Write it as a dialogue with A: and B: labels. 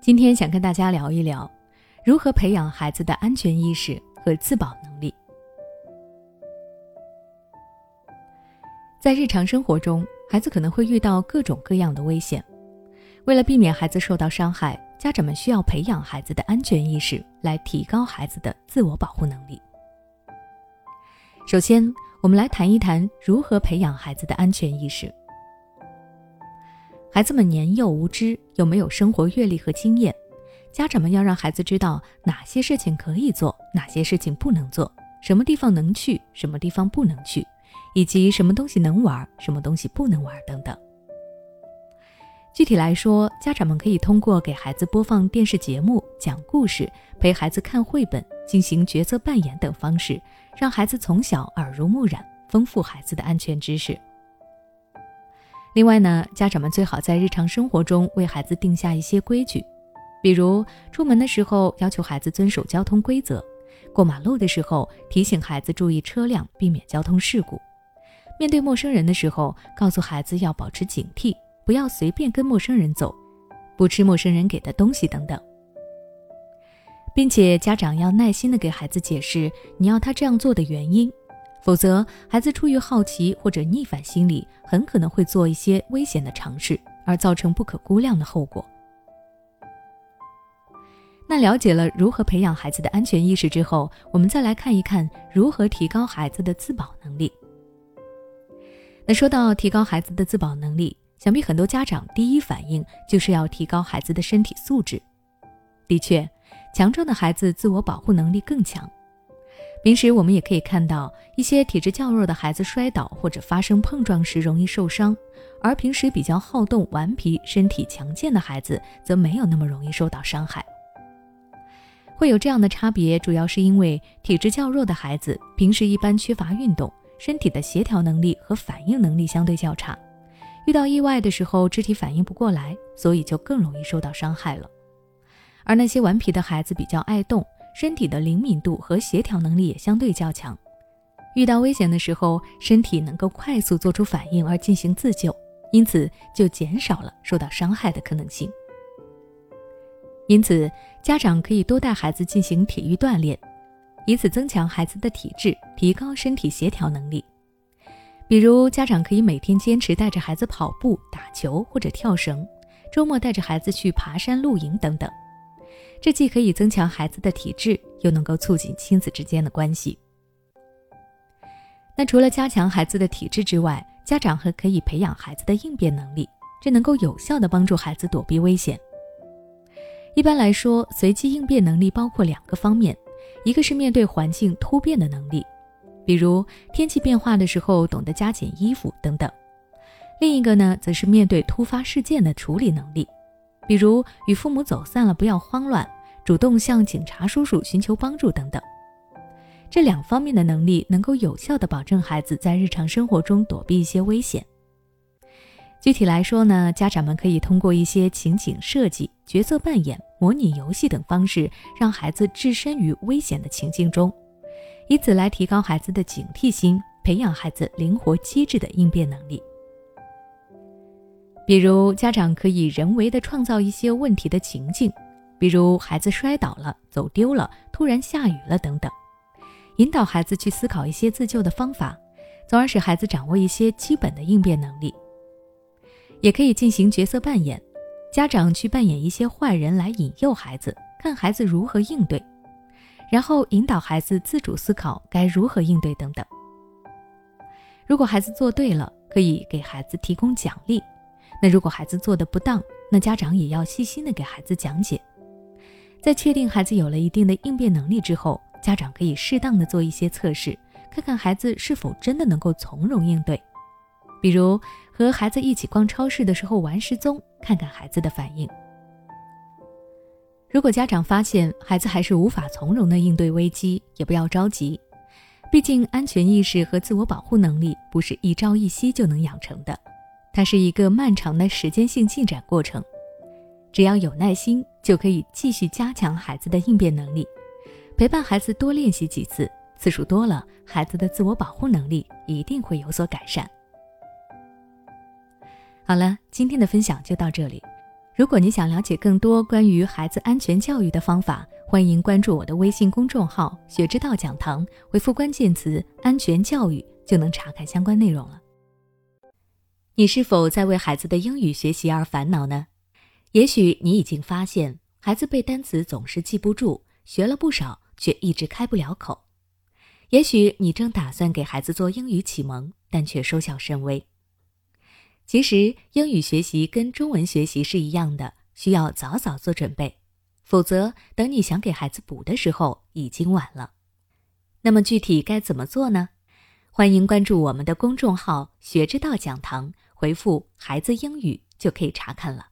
A: 今天想跟大家聊一聊，如何培养孩子的安全意识和自保能力。在日常生活中，孩子可能会遇到各种各样的危险。为了避免孩子受到伤害，家长们需要培养孩子的安全意识，来提高孩子的自我保护能力。首先，我们来谈一谈如何培养孩子的安全意识。孩子们年幼无知，又没有生活阅历和经验，家长们要让孩子知道哪些事情可以做，哪些事情不能做，什么地方能去，什么地方不能去，以及什么东西能玩，什么东西不能玩等等。具体来说，家长们可以通过给孩子播放电视节目、讲故事、陪孩子看绘本、进行角色扮演等方式，让孩子从小耳濡目染，丰富孩子的安全知识。另外呢，家长们最好在日常生活中为孩子定下一些规矩，比如出门的时候要求孩子遵守交通规则，过马路的时候提醒孩子注意车辆，避免交通事故；面对陌生人的时候，告诉孩子要保持警惕。不要随便跟陌生人走，不吃陌生人给的东西等等，并且家长要耐心的给孩子解释你要他这样做的原因，否则孩子出于好奇或者逆反心理，很可能会做一些危险的尝试，而造成不可估量的后果。那了解了如何培养孩子的安全意识之后，我们再来看一看如何提高孩子的自保能力。那说到提高孩子的自保能力。想必很多家长第一反应就是要提高孩子的身体素质。的确，强壮的孩子自我保护能力更强。平时我们也可以看到一些体质较弱的孩子摔倒或者发生碰撞时容易受伤，而平时比较好动、顽皮、身体强健的孩子则没有那么容易受到伤害。会有这样的差别，主要是因为体质较弱的孩子平时一般缺乏运动，身体的协调能力和反应能力相对较差。遇到意外的时候，肢体反应不过来，所以就更容易受到伤害了。而那些顽皮的孩子比较爱动，身体的灵敏度和协调能力也相对较强，遇到危险的时候，身体能够快速做出反应而进行自救，因此就减少了受到伤害的可能性。因此，家长可以多带孩子进行体育锻炼，以此增强孩子的体质，提高身体协调能力。比如，家长可以每天坚持带着孩子跑步、打球或者跳绳，周末带着孩子去爬山、露营等等。这既可以增强孩子的体质，又能够促进亲子之间的关系。那除了加强孩子的体质之外，家长还可以培养孩子的应变能力，这能够有效的帮助孩子躲避危险。一般来说，随机应变能力包括两个方面，一个是面对环境突变的能力。比如天气变化的时候，懂得加减衣服等等。另一个呢，则是面对突发事件的处理能力，比如与父母走散了不要慌乱，主动向警察叔叔寻求帮助等等。这两方面的能力能够有效的保证孩子在日常生活中躲避一些危险。具体来说呢，家长们可以通过一些情景设计、角色扮演、模拟游戏等方式，让孩子置身于危险的情境中。以此来提高孩子的警惕心，培养孩子灵活机智的应变能力。比如，家长可以人为的创造一些问题的情境，比如孩子摔倒了、走丢了、突然下雨了等等，引导孩子去思考一些自救的方法，从而使孩子掌握一些基本的应变能力。也可以进行角色扮演，家长去扮演一些坏人来引诱孩子，看孩子如何应对。然后引导孩子自主思考该如何应对等等。如果孩子做对了，可以给孩子提供奖励；那如果孩子做的不当，那家长也要细心的给孩子讲解。在确定孩子有了一定的应变能力之后，家长可以适当的做一些测试，看看孩子是否真的能够从容应对。比如和孩子一起逛超市的时候玩失踪，看看孩子的反应。如果家长发现孩子还是无法从容的应对危机，也不要着急，毕竟安全意识和自我保护能力不是一朝一夕就能养成的，它是一个漫长的时间性进展过程。只要有耐心，就可以继续加强孩子的应变能力，陪伴孩子多练习几次，次数多了，孩子的自我保护能力一定会有所改善。好了，今天的分享就到这里。如果你想了解更多关于孩子安全教育的方法，欢迎关注我的微信公众号“学之道讲堂”，回复关键词“安全教育”就能查看相关内容了。你是否在为孩子的英语学习而烦恼呢？也许你已经发现，孩子背单词总是记不住，学了不少却一直开不了口。也许你正打算给孩子做英语启蒙，但却收效甚微。其实，英语学习跟中文学习是一样的，需要早早做准备，否则等你想给孩子补的时候已经晚了。那么具体该怎么做呢？欢迎关注我们的公众号“学之道讲堂”，回复“孩子英语”就可以查看了。